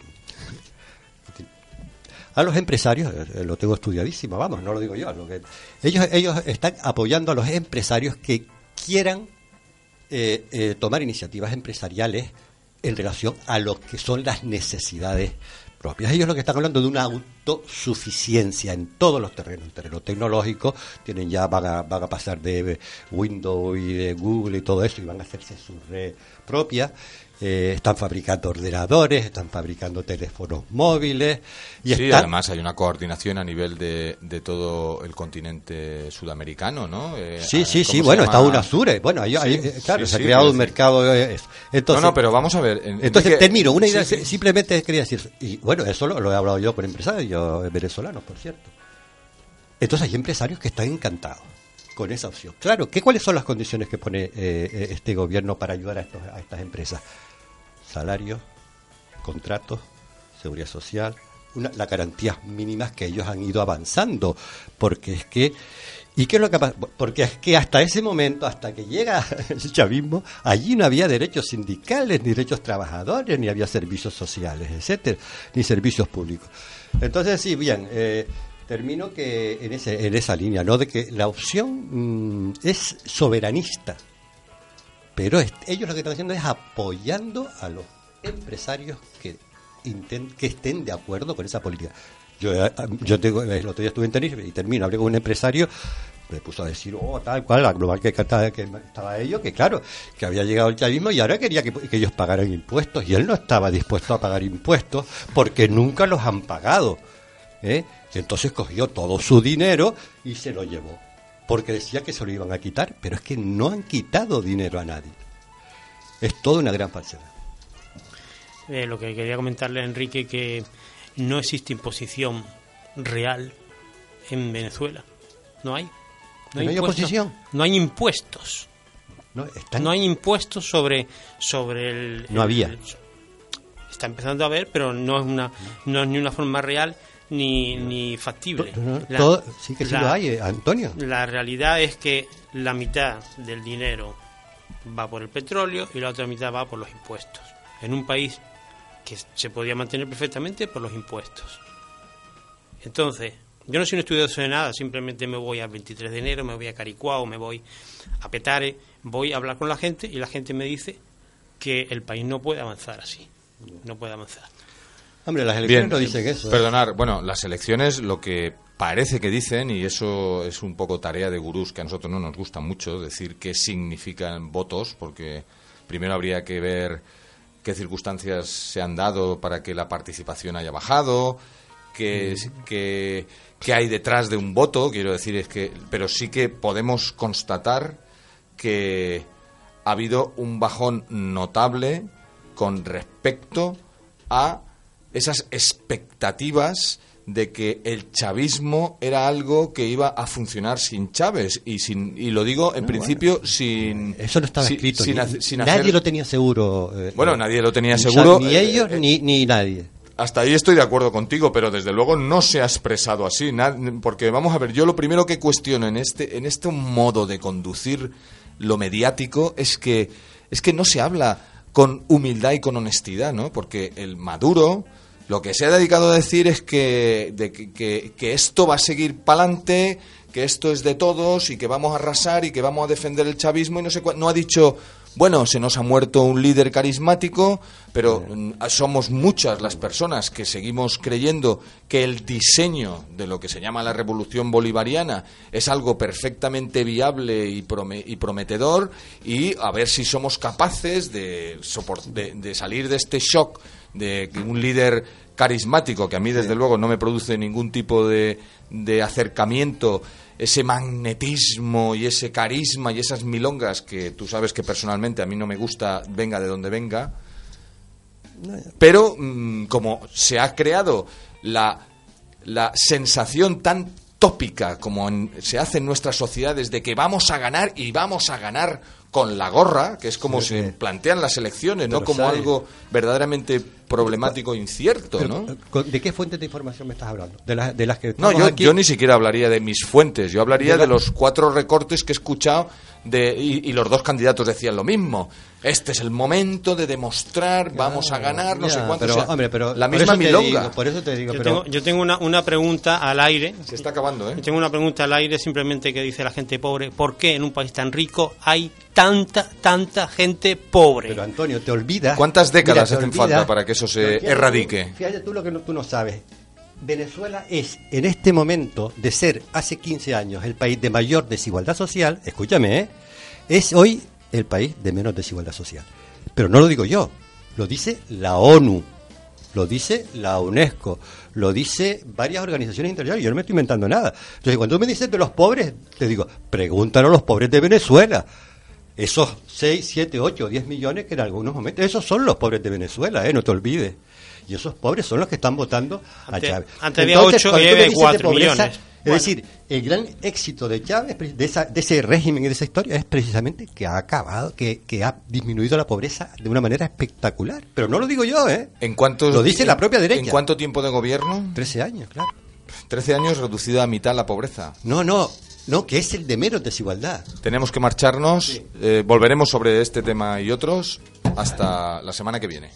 a los empresarios, lo tengo estudiadísimo, vamos, no lo digo yo, lo que, ellos, ellos están apoyando a los empresarios que quieran eh, eh, tomar iniciativas empresariales en relación a lo que son las necesidades propias. Ellos lo que están hablando de una autosuficiencia en todos los terrenos, el terreno tecnológico, tienen ya, van a, van a pasar de Windows y de Google y todo eso y van a hacerse su red propia. Eh, están fabricando ordenadores, están fabricando teléfonos móviles y sí, están además hay una coordinación a nivel de, de todo el continente sudamericano, ¿no? Eh, Sí, sí, ¿cómo sí, bueno, llama? está UNASURE. Bueno, ahí, Sí, ahí, eh, claro, sí, se ha creado un mercado. eh. Entonces, no, no, pero vamos a ver. en- Entonces, Enrique- termino. Una idea, simplemente quería decir, y bueno, eso lo, lo he hablado yo con empresarios venezolanos, por cierto. Entonces, hay empresarios que están encantados con esa opción. Claro, ¿qué, ¿cuáles son las condiciones que pone eh, eh, este gobierno para ayudar a, estos, a estas empresas? Salarios, contratos, seguridad social, una, las garantías mínimas que ellos han ido avanzando, porque es que ¿Y qué es lo que? Porque es que hasta ese momento, hasta que llega el chavismo, allí no había derechos sindicales, ni derechos trabajadores, ni había servicios sociales, etcétera, ni servicios públicos. Entonces, sí, bien, eh, termino que en, ese, en esa línea, ¿no? De que la opción mm, es soberanista, pero ellos lo que están haciendo es apoyando a los empresarios que, inten- que estén de acuerdo con esa política. Yo, eh, yo tengo, el otro día estuve en Tenerife y termino, hablé con un empresario, me puso a decir, oh, tal cual, la global que, estaba- que estaba ello, que claro, que había llegado el chavismo y ahora quería que, que ellos pagaran impuestos y él no estaba dispuesto a pagar impuestos porque nunca los han pagado. ¿eh? Entonces cogió todo su dinero y se lo llevó, porque decía que se lo iban a quitar, pero es que no han quitado dinero a nadie. Es toda una gran falsedad. Eh, lo que quería comentarle a Enrique que no existe imposición real en Venezuela. No hay. ¿No hay impuestos- oposición? No hay impuestos. No, están- No hay impuestos sobre sobre el. No había. el- está empezando a haber, pero no es una no es ni una forma real ni, ni factible. No, no, La- todo- sí que sí la- lo hay, eh, Antonio. La realidad es que la mitad del dinero va por el petróleo y la otra mitad va por los impuestos. En un país que se podía mantener perfectamente por los impuestos. Entonces, Yo no soy un estudioso de nada, simplemente me voy al 23 de enero, me voy a Caricuao, me voy a Petare, voy a hablar con la gente y la gente me dice que el país no puede avanzar así, no puede avanzar. Hombre, las elecciones Bien, no dicen eso. ¿eh? Perdonar, bueno, las elecciones lo que parece que dicen, y eso es un poco tarea de gurús que a nosotros no nos gusta mucho, decir qué significan votos, porque primero habría que ver qué circunstancias se han dado para que la participación haya bajado, qué, qué- qué hay detrás de un voto, quiero decir, es que, pero sí que podemos constatar que ha habido un bajón notable con respecto a esas expectativas de que el chavismo era algo que iba a funcionar sin Chávez y sin y lo digo en principio sin Eso no estaba sin- escrito. sin ni- hace- sin nadie hacer- lo tenía seguro. eh, bueno nadie lo tenía seguro Ni Eh, ellos eh, ni, ni nadie. hasta ahí estoy de acuerdo contigo, pero desde luego no se ha expresado así, porque vamos a ver, yo lo primero que cuestiono en este en este modo de conducir lo mediático es que es que no se habla con humildad y con honestidad, ¿no? Porque el Maduro lo que se ha dedicado a decir es que, de que, esto va a seguir pa'lante, que esto es de todos y que vamos a arrasar y que vamos a defender el chavismo y no sé cuál. No ha dicho, bueno, se nos ha muerto un líder carismático, pero mm, somos muchas las personas que seguimos creyendo que el diseño de lo que se llama la revolución bolivariana es algo perfectamente viable y, prome- y prometedor y a ver si somos capaces de, de salir de este shock de que un líder carismático, que a mí desde luego no me produce ningún tipo de, de acercamiento, ese magnetismo y ese carisma y esas milongas que tú sabes que personalmente a mí no me gusta, venga de donde venga, pero mm, como se ha creado la, la sensación tan tópica como en- se hace en nuestras sociedades de que vamos a ganar y vamos a ganar con la gorra, que es como Sí, se plantean las elecciones, no como algo verdaderamente problemático e incierto, Pero, ¿no? eh, ¿con- ¿De qué fuentes de información me estás hablando? De, las de las que No, yo, aquí? yo ni siquiera hablaría de mis fuentes, yo hablaría De los cuatro recortes que he escuchado de, y, y los dos candidatos decían lo mismo. Este es el momento de demostrar, vamos a ganar, no Ya, sé cuánto. pero, o sea, hombre, pero la por misma te milonga. digo, por eso te digo, Yo pero tengo, yo tengo una, una pregunta al aire. Se está acabando, ¿eh? Yo tengo una pregunta al aire simplemente que dice la gente pobre. ¿Por qué en un país tan rico hay tanta, tanta gente pobre? Pero Antonio, te olvidas. ¿Cuántas décadas te hacen olvidas- falta para que eso se fíjate tú- erradique? Fíjate tú lo que no- tú no sabes. Venezuela es, en este momento, de ser hace 15 años el país de mayor desigualdad social, escúchame, ¿eh? es hoy el país de menos desigualdad social. Pero no lo digo yo, lo dice la ONU, lo dice la UNESCO, lo dice varias organizaciones internacionales, yo no me estoy inventando nada. Entonces, cuando me dices de los pobres, te digo, pregúntalo a los pobres de Venezuela. Esos 6, 7, 8, 10 millones que en algunos momentos, esos son los pobres de Venezuela, ¿eh? no te olvides. Y esos pobres son los que están votando a Chávez. antes había ocho cuando y tú me hay dices de cuatro pobreza, millones. Es Bueno. decir, el gran éxito de Chávez, de, esa, de ese régimen y de esa historia, es precisamente que ha acabado, que, que ha disminuido la pobreza de una manera espectacular. Pero no lo digo yo, ¿eh? ¿En cuánto, Lo dice la propia derecha. ¿En cuánto tiempo de gobierno? 13 años, claro. 13 años reducida a mitad la pobreza. No, no, no, que es el de menos desigualdad. Tenemos que marcharnos. Eh, volveremos sobre este tema y otros hasta la semana que viene.